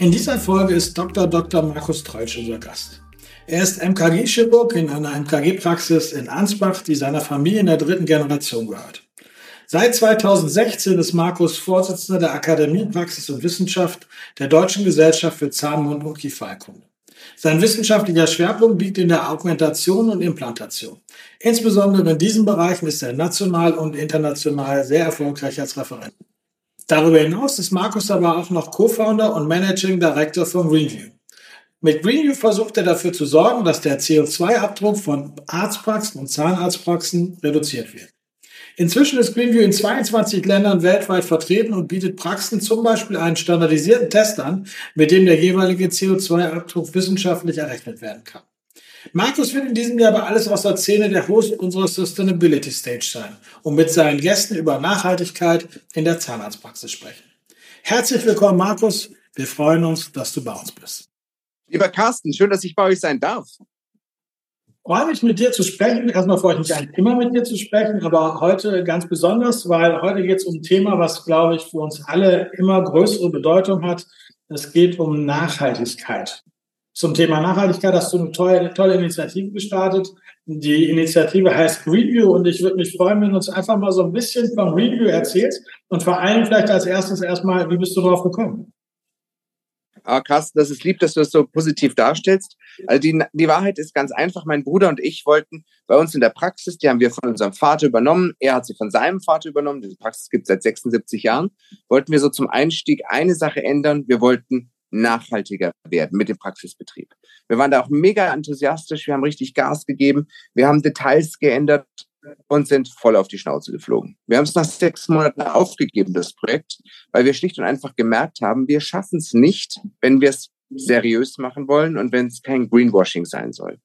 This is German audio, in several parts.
In dieser Folge ist Dr. Dr. Markus Treutsch unser Gast. Er ist MKG-Chirurg in einer MKG-Praxis in Ansbach, die seiner Familie in der dritten Generation gehört. Seit 2016 ist Markus Vorsitzender der Akademie Praxis und Wissenschaft der Deutschen Gesellschaft für Zahn-, Mund- und Kieferheilkunde. Sein wissenschaftlicher Schwerpunkt liegt in der Augmentation und Implantation. Insbesondere in diesen Bereichen ist er national und international sehr erfolgreich als Referent. Darüber hinaus ist Markus aber auch noch Co-Founder und Managing Director von Greenview. Mit Greenview versucht er dafür zu sorgen, dass der CO2-Abdruck von Arztpraxen und Zahnarztpraxen reduziert wird. Inzwischen ist Greenview in 22 Ländern weltweit vertreten und bietet Praxen zum Beispiel einen standardisierten Test an, mit dem der jeweilige CO2-Abdruck wissenschaftlich errechnet werden kann. Markus wird in diesem Jahr aber alles aus der Szene der Host unserer Sustainability Stage sein und mit seinen Gästen über Nachhaltigkeit in der Zahnarztpraxis sprechen. Herzlich willkommen, Markus. Wir freuen uns, dass du bei uns bist. Lieber Carsten, schön, dass ich bei euch sein darf. Freue mich, mit dir zu sprechen. Erstmal freue ich mich eigentlich immer mit dir zu sprechen, aber heute ganz besonders, weil heute geht es um ein Thema, was, glaube ich, für uns alle immer größere Bedeutung hat. Es geht um Nachhaltigkeit zum Thema Nachhaltigkeit hast du eine tolle, tolle Initiative gestartet. Die Initiative heißt Review und ich würde mich freuen, wenn du uns einfach mal so ein bisschen von Review erzählst und vor allem vielleicht als erstes erstmal, wie bist du darauf gekommen? Ah, Carsten, das ist lieb, dass du das so positiv darstellst. Also die, die Wahrheit ist ganz einfach. Mein Bruder und ich wollten bei uns in der Praxis, die haben wir von unserem Vater übernommen. Er hat sie von seinem Vater übernommen. Diese Praxis gibt es seit 76 Jahren. Wollten wir so zum Einstieg eine Sache ändern. Wir wollten nachhaltiger werden mit dem Praxisbetrieb. Wir waren da auch mega enthusiastisch, wir haben richtig Gas gegeben, wir haben Details geändert und sind voll auf die Schnauze geflogen. Wir haben es nach sechs Monaten aufgegeben, das Projekt, weil wir schlicht und einfach gemerkt haben, wir schaffen es nicht, wenn wir es seriös machen wollen und wenn es kein Greenwashing sein soll.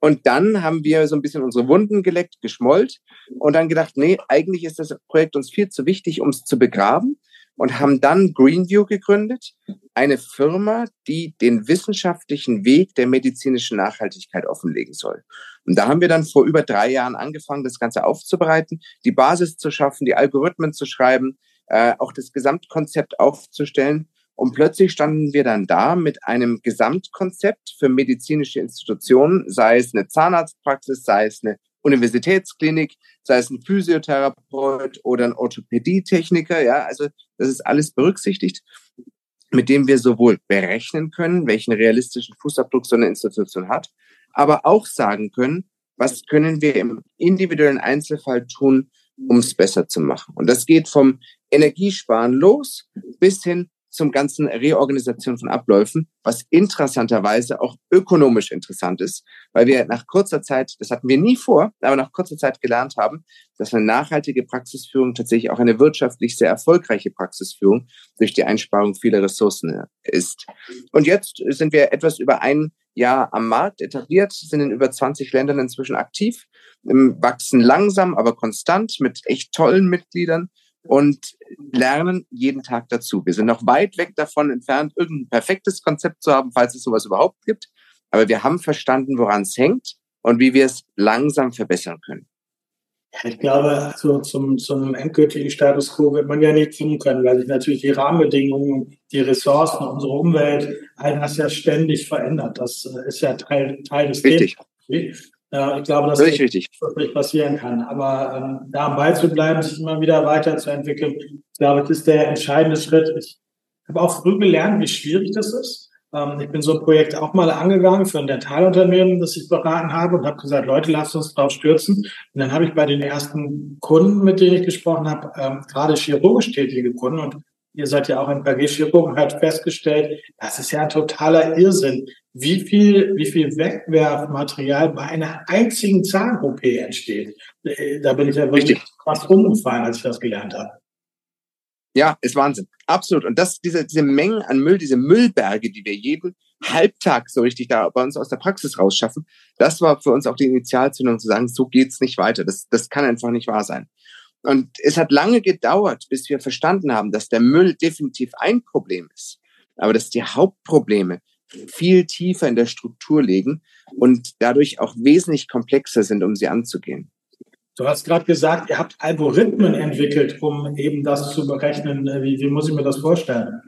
Und dann haben wir so ein bisschen unsere Wunden geleckt, geschmollt und dann gedacht, nee, eigentlich ist das Projekt uns viel zu wichtig, um es zu begraben und haben dann Greenview gegründet, eine Firma, die den wissenschaftlichen Weg der medizinischen Nachhaltigkeit offenlegen soll. Und da haben wir dann vor über drei Jahren angefangen, das Ganze aufzubereiten, die Basis zu schaffen, die Algorithmen zu schreiben, äh, auch das Gesamtkonzept aufzustellen. Und plötzlich standen wir dann da mit einem Gesamtkonzept für medizinische Institutionen, sei es eine Zahnarztpraxis, sei es eine Universitätsklinik, sei es ein Physiotherapeut oder ein Orthopädietechniker, ja, also das ist alles berücksichtigt, mit dem wir sowohl berechnen können, welchen realistischen Fußabdruck so eine Institution hat, aber auch sagen können, was können wir im individuellen Einzelfall tun, um es besser zu machen. Und das geht vom Energiesparen los bis hin zum ganzen Reorganisation von Abläufen, was interessanterweise auch ökonomisch interessant ist, weil wir nach kurzer Zeit, das hatten wir nie vor, aber nach kurzer Zeit gelernt haben, dass eine nachhaltige Praxisführung tatsächlich auch eine wirtschaftlich sehr erfolgreiche Praxisführung durch die Einsparung vieler Ressourcen ist. Und jetzt sind wir etwas über ein Jahr am Markt etabliert, sind in über 20 Ländern inzwischen aktiv, wachsen langsam, aber konstant mit echt tollen Mitgliedern und lernen jeden Tag dazu. Wir sind noch weit weg davon entfernt, irgendein perfektes Konzept zu haben, falls es sowas überhaupt gibt. Aber wir haben verstanden, woran es hängt und wie wir es langsam verbessern können. Ich glaube, also zum, zum endgültigen Status quo wird man ja nicht kommen können, weil sich natürlich die Rahmenbedingungen, die Ressourcen, unsere Umwelt, all das ja ständig verändert. Das äh, ist ja Teil, Teil des Richtig. Themas. Ja, ich glaube, dass das wirklich passieren kann. Aber ähm, da am Ball zu bleiben, sich immer wieder weiterzuentwickeln, ich glaube, das ist der entscheidende Schritt. Ich habe auch früh gelernt, wie schwierig das ist. Ähm, ich bin so ein Projekt auch mal angegangen für ein Dentalunternehmen, das ich beraten habe und habe gesagt, Leute, lasst uns drauf stürzen. Und dann habe ich bei den ersten Kunden, mit denen ich gesprochen habe, ähm, gerade chirurgisch tätige Kunden und ihr seid ja auch in KG-Chirurgen, hat festgestellt, das ist ja ein totaler Irrsinn, wie viel, wie viel Wegwerfmaterial bei einer einzigen Zahn-OP entsteht. Äh, da bin ich ja wirklich Richtig. fast umgefallen, als ich das gelernt habe. Ja, ist Wahnsinn. Absolut. Und das, diese, diese Mengen an Müll, diese Müllberge, die wir jeden Halbtag so richtig da bei uns aus der Praxis rausschaffen, das war für uns auch die Initialzündung zu sagen, so geht's nicht weiter. Das, das kann einfach nicht wahr sein. Und es hat lange gedauert, bis wir verstanden haben, dass der Müll definitiv ein Problem ist, aber dass die Hauptprobleme viel tiefer in der Struktur liegen und dadurch auch wesentlich komplexer sind, um sie anzugehen. Du hast gerade gesagt, ihr habt Algorithmen entwickelt, um eben das zu berechnen. Wie, wie muss ich mir das vorstellen?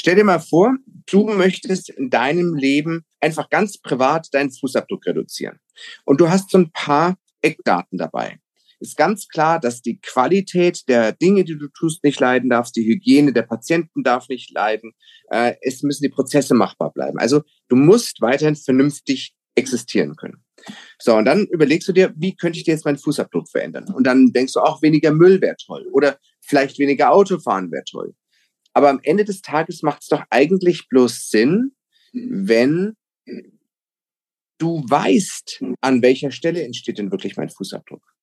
Stell dir mal vor, du möchtest in deinem Leben einfach ganz privat deinen Fußabdruck reduzieren. Und du hast so ein paar Eckdaten dabei. Ist ganz klar, dass die Qualität der Dinge, die du tust, nicht leiden darf, die Hygiene der Patienten darf nicht leiden, äh, es müssen die Prozesse machbar bleiben. Also du musst weiterhin vernünftig existieren können. So, und dann überlegst du dir, wie könnte ich dir jetzt meinen Fußabdruck verändern? Und dann denkst du auch, weniger Müll wäre toll oder vielleicht weniger Autofahren wäre toll. Aber am Ende des Tages macht es doch eigentlich bloß Sinn, wenn du weißt, an welcher Stelle entsteht denn wirklich mein Fußabdruck.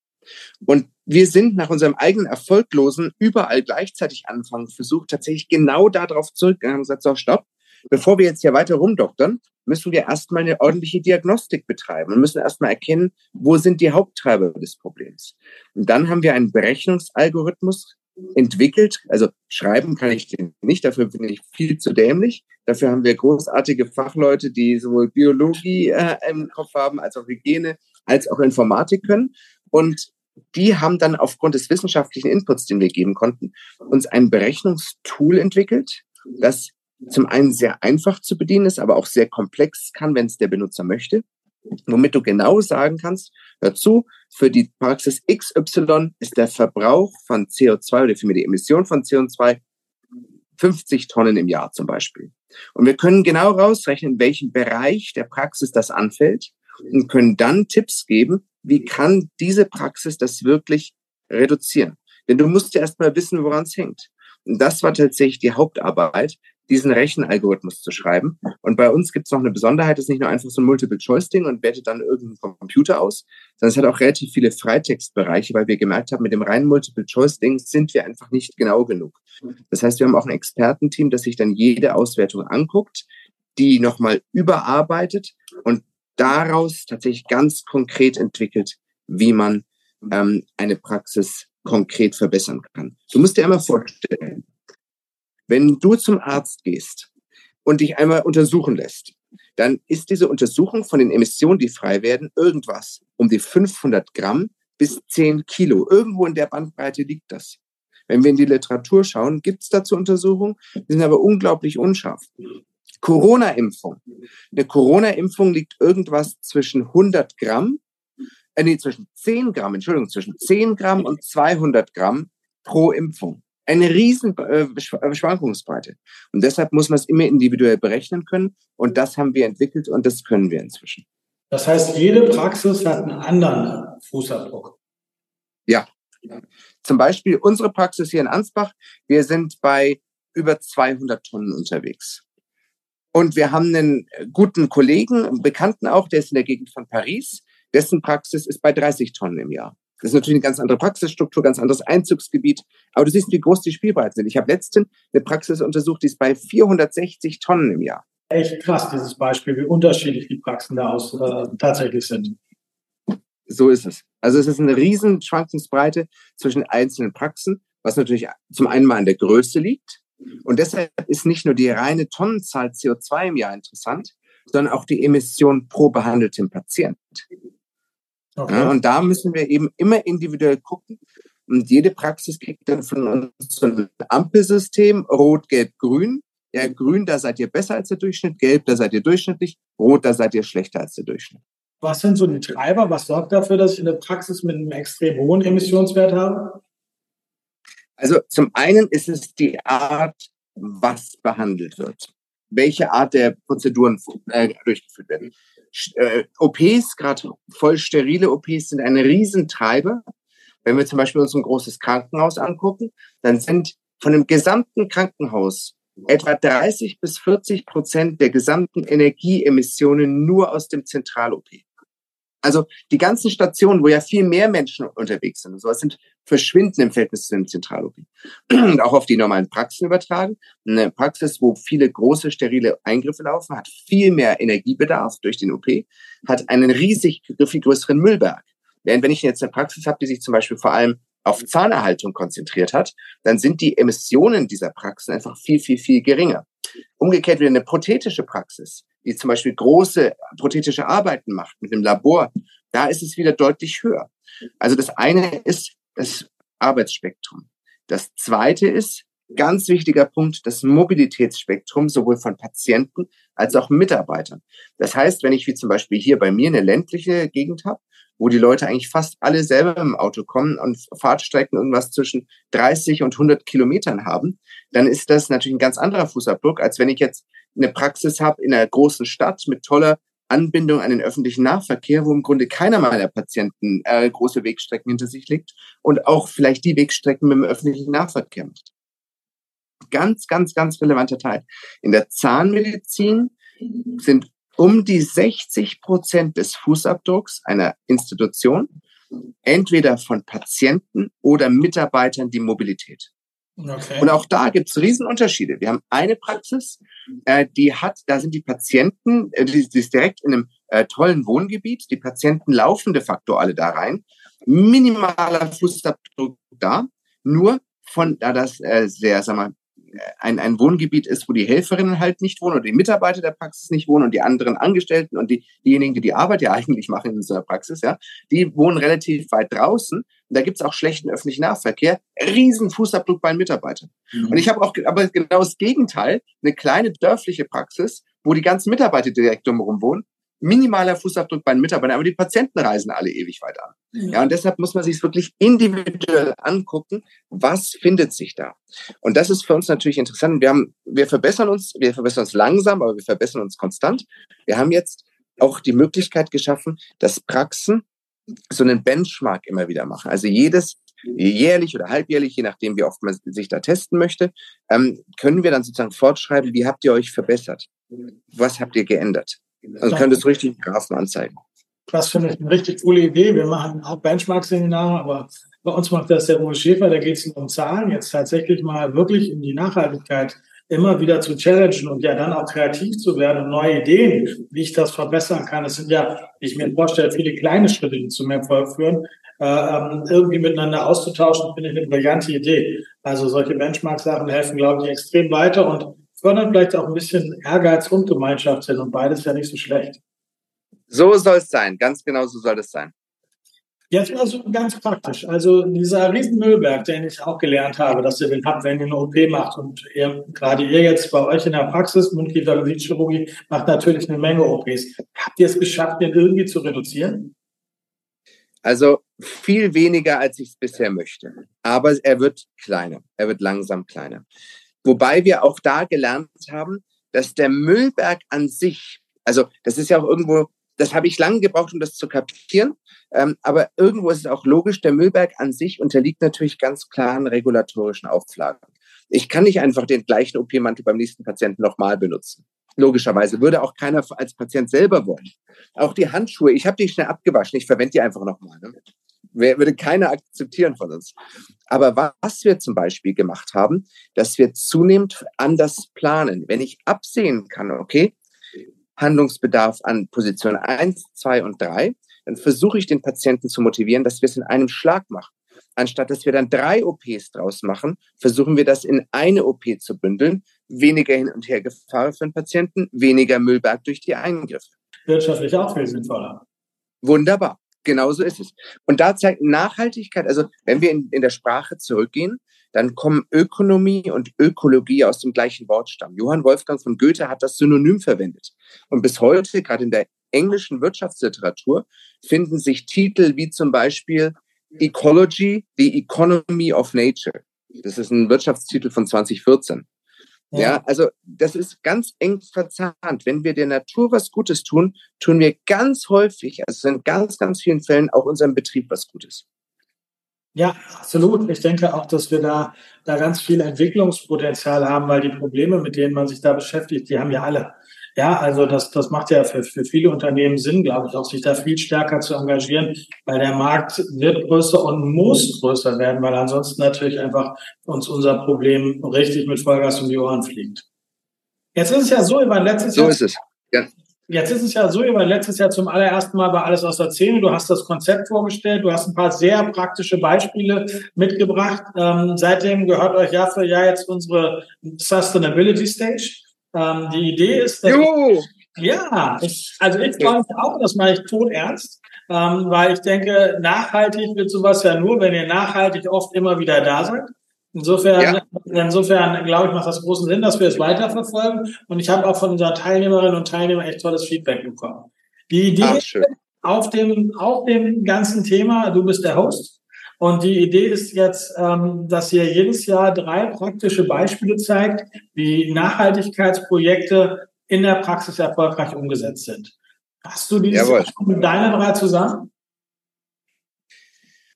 Und wir sind nach unserem eigenen erfolglosen überall gleichzeitig anfangen versucht tatsächlich genau darauf zurückgegangen und gesagt, so, stopp, bevor wir jetzt hier weiter rumdoktern, müssen wir erstmal eine ordentliche Diagnostik betreiben und müssen erstmal erkennen, wo sind die Haupttreiber des Problems. Und dann haben wir einen Berechnungsalgorithmus entwickelt. Also schreiben kann ich den nicht, dafür bin ich viel zu dämlich. Dafür haben wir großartige Fachleute, die sowohl Biologie äh, im Kopf haben, als auch Hygiene, als auch Informatik können. Und die haben dann aufgrund des wissenschaftlichen Inputs, den wir geben konnten, uns ein Berechnungstool entwickelt, das zum einen sehr einfach zu bedienen ist, aber auch sehr komplex kann, wenn es der Benutzer möchte womit du genau sagen kannst, hör zu, für die Praxis XY ist der Verbrauch von CO2 oder vielmehr die Emission von CO2 50 Tonnen im Jahr zum Beispiel. Und wir können genau rausrechnen, in welchem Bereich der Praxis das anfällt und können dann Tipps geben, wie kann diese Praxis das wirklich reduzieren. Denn du musst ja erstmal wissen, woran es hängt. Und das war tatsächlich die Hauptarbeit, diesen Rechenalgorithmus zu schreiben. Und bei uns gibt es noch eine Besonderheit, das ist nicht nur einfach so ein Multiple-Choice-Ding und wertet dann irgendeinen Computer aus, sondern es hat auch relativ viele Freitextbereiche, weil wir gemerkt haben, mit dem reinen Multiple-Choice-Ding sind wir einfach nicht genau genug. Das heißt, wir haben auch ein Expertenteam, das sich dann jede Auswertung anguckt, die nochmal überarbeitet und daraus tatsächlich ganz konkret entwickelt, wie man ähm, eine Praxis konkret verbessern kann. Du musst dir einmal vorstellen, wenn du zum Arzt gehst und dich einmal untersuchen lässt, dann ist diese Untersuchung von den Emissionen, die frei werden, irgendwas um die 500 Gramm bis 10 Kilo. Irgendwo in der Bandbreite liegt das. Wenn wir in die Literatur schauen, gibt es dazu Untersuchungen, die sind aber unglaublich unscharf. Corona-Impfung. Eine Corona-Impfung liegt irgendwas zwischen 100 Gramm, äh, nee, zwischen 10 Gramm, Entschuldigung, zwischen 10 Gramm und 200 Gramm pro Impfung eine riesen äh, äh, Schwankungsbreite. Und deshalb muss man es immer individuell berechnen können. Und das haben wir entwickelt und das können wir inzwischen. Das heißt, jede Praxis hat einen anderen Fußabdruck. Ja. Zum Beispiel unsere Praxis hier in Ansbach. Wir sind bei über 200 Tonnen unterwegs. Und wir haben einen guten Kollegen, einen Bekannten auch, der ist in der Gegend von Paris. Dessen Praxis ist bei 30 Tonnen im Jahr. Das ist natürlich eine ganz andere Praxisstruktur, ganz anderes Einzugsgebiet. Aber du siehst, wie groß die Spielbreiten sind. Ich habe letztens eine Praxis untersucht, die ist bei 460 Tonnen im Jahr. Echt krass, dieses Beispiel, wie unterschiedlich die Praxen da aus äh, tatsächlich sind. So ist es. Also es ist eine riesen Schwankungsbreite zwischen einzelnen Praxen, was natürlich zum einen mal an der Größe liegt. Und deshalb ist nicht nur die reine Tonnenzahl CO2 im Jahr interessant, sondern auch die Emission pro behandeltem Patient. Okay. Ja, und da müssen wir eben immer individuell gucken. Und jede Praxis kriegt dann von uns so ein Ampelsystem, rot, gelb, grün. Ja, grün, da seid ihr besser als der Durchschnitt, gelb, da seid ihr durchschnittlich, rot, da seid ihr schlechter als der Durchschnitt. Was sind so die Treiber? Was sorgt dafür, dass ich eine Praxis mit einem extrem hohen Emissionswert habe? Also zum einen ist es die Art, was behandelt wird. Welche Art der Prozeduren äh, durchgeführt werden äh, OPs, gerade voll sterile OPs, sind ein Riesentreiber. Wenn wir zum Beispiel uns ein großes Krankenhaus angucken, dann sind von dem gesamten Krankenhaus etwa 30 bis 40 Prozent der gesamten Energieemissionen nur aus dem Zentral-OP. Also die ganzen Stationen, wo ja viel mehr Menschen unterwegs sind, sowas sind verschwinden im Verhältnis zu dem Zentral-OP. Und auch auf die normalen Praxen übertragen. Eine Praxis, wo viele große sterile Eingriffe laufen, hat viel mehr Energiebedarf durch den OP, hat einen riesig viel größeren Müllberg. Während wenn ich jetzt eine Praxis habe, die sich zum Beispiel vor allem auf Zahnerhaltung konzentriert hat, dann sind die Emissionen dieser Praxen einfach viel, viel, viel geringer. Umgekehrt wieder eine prothetische Praxis, die zum Beispiel große prothetische Arbeiten macht mit dem Labor, da ist es wieder deutlich höher. Also das eine ist das Arbeitsspektrum. Das zweite ist Ganz wichtiger Punkt, das Mobilitätsspektrum sowohl von Patienten als auch Mitarbeitern. Das heißt, wenn ich wie zum Beispiel hier bei mir eine ländliche Gegend habe, wo die Leute eigentlich fast alle selber im Auto kommen und Fahrtstrecken irgendwas zwischen 30 und 100 Kilometern haben, dann ist das natürlich ein ganz anderer Fußabdruck, als wenn ich jetzt eine Praxis habe in einer großen Stadt mit toller Anbindung an den öffentlichen Nahverkehr, wo im Grunde keiner meiner Patienten äh, große Wegstrecken hinter sich legt und auch vielleicht die Wegstrecken mit dem öffentlichen Nahverkehr macht. Ganz, ganz, ganz relevanter Teil. In der Zahnmedizin sind um die 60 Prozent des Fußabdrucks einer Institution entweder von Patienten oder Mitarbeitern die Mobilität. Okay. Und auch da gibt es Riesenunterschiede. Wir haben eine Praxis, äh, die hat, da sind die Patienten, äh, die, die, ist direkt in einem äh, tollen Wohngebiet. Die Patienten laufen de facto alle da rein. Minimaler Fußabdruck da, nur von, da das äh, sehr, sag mal, ein, ein Wohngebiet ist, wo die Helferinnen halt nicht wohnen oder die Mitarbeiter der Praxis nicht wohnen und die anderen Angestellten und die, diejenigen, die die Arbeit ja eigentlich machen in unserer Praxis, ja, die wohnen relativ weit draußen. Und da gibt's auch schlechten öffentlichen Nahverkehr. Riesen Fußabdruck bei den Mitarbeitern. Mhm. Und ich habe auch aber genau das Gegenteil, eine kleine dörfliche Praxis, wo die ganzen Mitarbeiter direkt drumherum wohnen minimaler Fußabdruck bei den Mitarbeitern, aber die Patienten reisen alle ewig weit an. Ja, und deshalb muss man sich wirklich individuell angucken, was findet sich da. Und das ist für uns natürlich interessant. Wir haben, wir verbessern uns, wir verbessern uns langsam, aber wir verbessern uns konstant. Wir haben jetzt auch die Möglichkeit geschaffen, dass Praxen so einen Benchmark immer wieder machen. Also jedes jährlich oder halbjährlich, je nachdem, wie oft man sich da testen möchte, ähm, können wir dann sozusagen fortschreiben, wie habt ihr euch verbessert? Was habt ihr geändert? Also kann das richtig Graphen anzeigen. Das finde ich eine richtig coole Idee. Wir machen auch Benchmark-Seminare, aber bei uns macht das der Uwe Schäfer, da geht es um Zahlen, jetzt tatsächlich mal wirklich in die Nachhaltigkeit immer wieder zu challengen und ja dann auch kreativ zu werden und neue Ideen, wie ich das verbessern kann. Es sind ja, wie ich mir vorstelle, viele kleine Schritte, die zu mehr Erfolg führen. Äh, ähm, irgendwie miteinander auszutauschen, finde ich eine brillante Idee. Also solche Benchmark-Sachen helfen, glaube ich, extrem weiter und fördern vielleicht auch ein bisschen Ehrgeiz und Gemeinschaftssinn und beides ja nicht so schlecht. So soll es sein, ganz genau so soll es sein. Jetzt mal so ganz praktisch. Also dieser Riesenmüllberg, den ich auch gelernt habe, dass ihr den habt, wenn ihr eine OP macht und ihr, gerade ihr jetzt bei euch in der Praxis, Mundkiefer-Chirurgie, macht natürlich eine Menge OPs. Habt ihr es geschafft, den irgendwie zu reduzieren? Also viel weniger, als ich es bisher möchte. Aber er wird kleiner. Er wird langsam kleiner. Wobei wir auch da gelernt haben, dass der Müllberg an sich, also das ist ja auch irgendwo, das habe ich lange gebraucht, um das zu kapieren, ähm, aber irgendwo ist es auch logisch, der Müllberg an sich unterliegt natürlich ganz klaren regulatorischen Auflagen. Ich kann nicht einfach den gleichen OP-Mantel beim nächsten Patienten nochmal benutzen. Logischerweise würde auch keiner als Patient selber wollen. Auch die Handschuhe, ich habe die schnell abgewaschen, ich verwende die einfach nochmal. Ne? Würde keiner akzeptieren von uns. Aber was wir zum Beispiel gemacht haben, dass wir zunehmend anders planen. Wenn ich absehen kann, okay, Handlungsbedarf an Position 1, 2 und 3, dann versuche ich den Patienten zu motivieren, dass wir es in einem Schlag machen. Anstatt dass wir dann drei OPs draus machen, versuchen wir das in eine OP zu bündeln. Weniger Hin- und Hergefahr für den Patienten, weniger Müllberg durch die Eingriffe. Wirtschaftlich auch viel sinnvoller. Wunderbar. Genauso ist es. Und da zeigt Nachhaltigkeit, also wenn wir in, in der Sprache zurückgehen, dann kommen Ökonomie und Ökologie aus dem gleichen Wortstamm. Johann Wolfgang von Goethe hat das Synonym verwendet. Und bis heute, gerade in der englischen Wirtschaftsliteratur, finden sich Titel wie zum Beispiel Ecology, the Economy of Nature. Das ist ein Wirtschaftstitel von 2014. Ja. also das ist ganz eng verzahnt. Wenn wir der Natur was Gutes tun, tun wir ganz häufig, also in ganz, ganz vielen Fällen auch unserem Betrieb was Gutes. Ja, absolut. Ich denke auch, dass wir da, da ganz viel Entwicklungspotenzial haben, weil die Probleme, mit denen man sich da beschäftigt, die haben ja alle. Ja, also das, das macht ja für, für viele Unternehmen Sinn, glaube ich, auch sich da viel stärker zu engagieren, weil der Markt wird größer und muss größer werden, weil ansonsten natürlich einfach uns unser Problem richtig mit Vollgas um die Ohren fliegt. Jetzt ist es ja so, über letztes Jahr. So ist es. Ja. Jetzt ist es ja so, über letztes Jahr zum allerersten Mal bei Alles aus der Szene. Du hast das Konzept vorgestellt, du hast ein paar sehr praktische Beispiele mitgebracht. Ähm, seitdem gehört euch Jahr für Jahr jetzt unsere Sustainability Stage. Ähm, die Idee ist, dass ich, ja, ich, also ich freue mich auch, das mache ich tot ernst, ähm, weil ich denke, nachhaltig wird sowas ja nur, wenn ihr nachhaltig oft immer wieder da seid. Insofern ja. Insofern, glaube ich, macht das großen Sinn, dass wir es weiterverfolgen. Und ich habe auch von unseren Teilnehmerinnen und Teilnehmern echt tolles Feedback bekommen. Die Idee Ach, auf dem, auf dem ganzen Thema, du bist der Host. Und die Idee ist jetzt, ähm, dass ihr jedes Jahr drei praktische Beispiele zeigt, wie Nachhaltigkeitsprojekte in der Praxis erfolgreich umgesetzt sind. Hast du dieses mit deinen drei zusammen?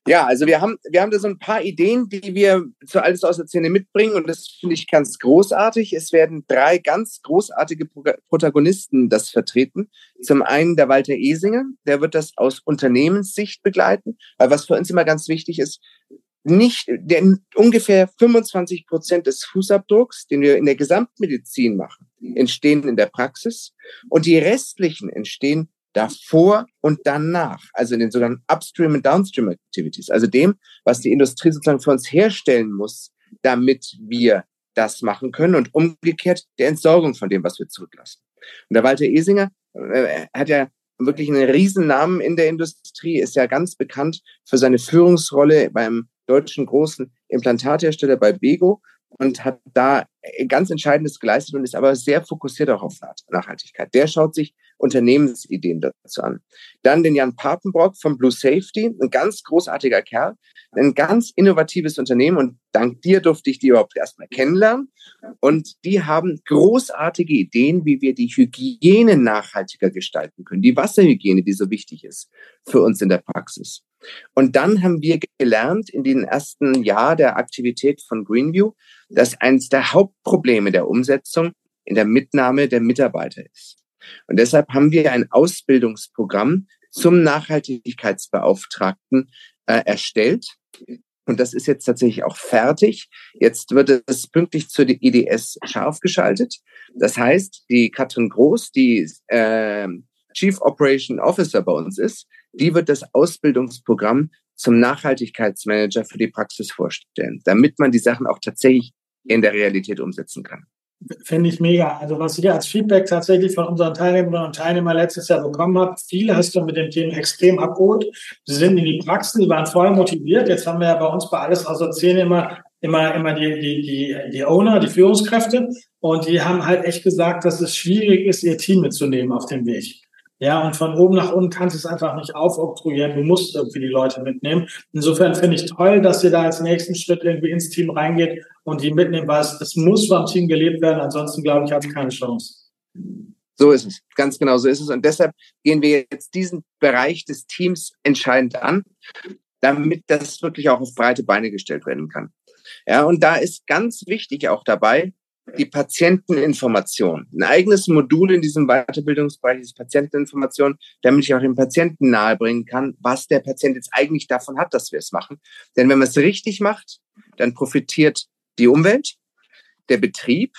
Ja, also wir haben, wir haben da so ein paar Ideen, die wir zu Alles aus der Szene mitbringen und das finde ich ganz großartig. Es werden drei ganz großartige Protagonisten das vertreten. Zum einen der Walter Esinger, der wird das aus Unternehmenssicht begleiten, weil was für uns immer ganz wichtig ist, nicht, denn ungefähr 25 Prozent des Fußabdrucks, den wir in der Gesamtmedizin machen, entstehen in der Praxis und die restlichen entstehen davor und danach, also in den sogenannten Upstream und Downstream Activities, also dem, was die Industrie sozusagen für uns herstellen muss, damit wir das machen können und umgekehrt der Entsorgung von dem, was wir zurücklassen. Und der Walter Esinger äh, hat ja wirklich einen Riesennamen in der Industrie, ist ja ganz bekannt für seine Führungsrolle beim deutschen großen Implantathersteller bei Bego und hat da ganz Entscheidendes geleistet und ist aber sehr fokussiert auch auf Nachhaltigkeit. Der schaut sich Unternehmensideen dazu an. Dann den Jan Papenbrock von Blue Safety, ein ganz großartiger Kerl, ein ganz innovatives Unternehmen und dank dir durfte ich die überhaupt erstmal kennenlernen. Und die haben großartige Ideen, wie wir die Hygiene nachhaltiger gestalten können, die Wasserhygiene, die so wichtig ist für uns in der Praxis. Und dann haben wir gelernt in den ersten Jahr der Aktivität von Greenview, dass eines der Hauptprobleme der Umsetzung in der Mitnahme der Mitarbeiter ist. Und deshalb haben wir ein Ausbildungsprogramm zum Nachhaltigkeitsbeauftragten äh, erstellt. Und das ist jetzt tatsächlich auch fertig. Jetzt wird es pünktlich zur IDS scharf geschaltet. Das heißt, die Katrin Groß, die äh, Chief Operation Officer bei uns ist, die wird das Ausbildungsprogramm zum Nachhaltigkeitsmanager für die Praxis vorstellen, damit man die Sachen auch tatsächlich in der Realität umsetzen kann. Finde ich mega. Also was ich als Feedback tatsächlich von unseren Teilnehmerinnen und Teilnehmern letztes Jahr bekommen habe, viele hast du mit dem Thema extrem abgeholt. Sie sind in die Praxen, die waren voll motiviert. Jetzt haben wir ja bei uns bei alles außer Szene immer immer, immer die, die, die, die Owner, die Führungskräfte. Und die haben halt echt gesagt, dass es schwierig ist, ihr Team mitzunehmen auf dem Weg. Ja, und von oben nach unten kannst du es einfach nicht aufoktroyieren. Du musst irgendwie die Leute mitnehmen. Insofern finde ich toll, dass ihr da als nächsten Schritt irgendwie ins Team reingeht und die mitnehmen, weil es, es muss vom Team gelebt werden. Ansonsten, glaube ich, hat es keine Chance. So ist es. Ganz genau so ist es. Und deshalb gehen wir jetzt diesen Bereich des Teams entscheidend an, damit das wirklich auch auf breite Beine gestellt werden kann. Ja, und da ist ganz wichtig auch dabei, die Patienteninformation. Ein eigenes Modul in diesem Weiterbildungsbereich ist Patienteninformation, damit ich auch dem Patienten nahebringen kann, was der Patient jetzt eigentlich davon hat, dass wir es machen. Denn wenn man es richtig macht, dann profitiert die Umwelt, der Betrieb,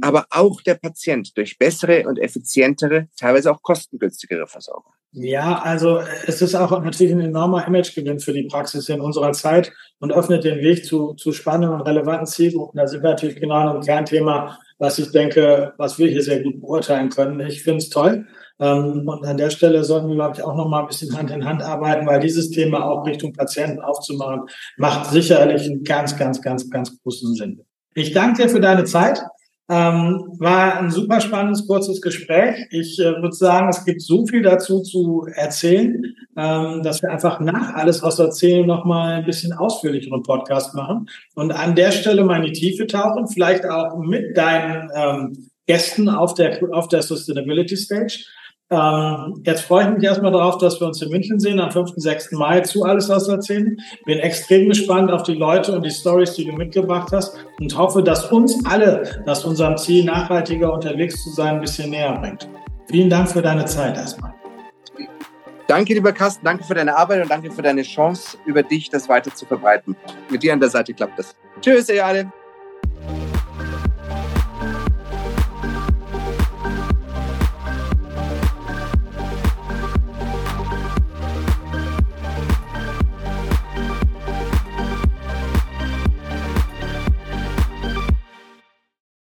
aber auch der Patient durch bessere und effizientere, teilweise auch kostengünstigere Versorgung. Ja, also es ist auch natürlich ein enormer Imagegewinn für die Praxis in unserer Zeit und öffnet den Weg zu, zu spannenden und relevanten Zielgruppen. Da sind wir natürlich genau ein Kernthema, was ich denke, was wir hier sehr gut beurteilen können. Ich finde es toll. Ähm, und an der Stelle sollten wir, glaube ich, auch noch mal ein bisschen Hand in Hand arbeiten, weil dieses Thema auch Richtung Patienten aufzumachen, macht sicherlich einen ganz, ganz, ganz, ganz großen Sinn. Ich danke dir für deine Zeit. Ähm, war ein super spannendes, kurzes Gespräch. Ich äh, würde sagen, es gibt so viel dazu zu erzählen, ähm, dass wir einfach nach alles aus Erzählen nochmal ein bisschen ausführlicheren Podcast machen und an der Stelle mal in die Tiefe tauchen, vielleicht auch mit deinen ähm, Gästen auf der, auf der Sustainability Stage. Ähm, jetzt freue ich mich erstmal darauf, dass wir uns in München sehen am 5. 6. Mai zu Alles was erzählen. Bin extrem gespannt auf die Leute und die Stories, die du mitgebracht hast und hoffe, dass uns alle, dass unserem Ziel nachhaltiger unterwegs zu sein, ein bisschen näher bringt. Vielen Dank für deine Zeit erstmal. Danke, lieber Carsten, danke für deine Arbeit und danke für deine Chance, über dich das weiter zu verbreiten. Mit dir an der Seite klappt das. Tschüss, ihr alle.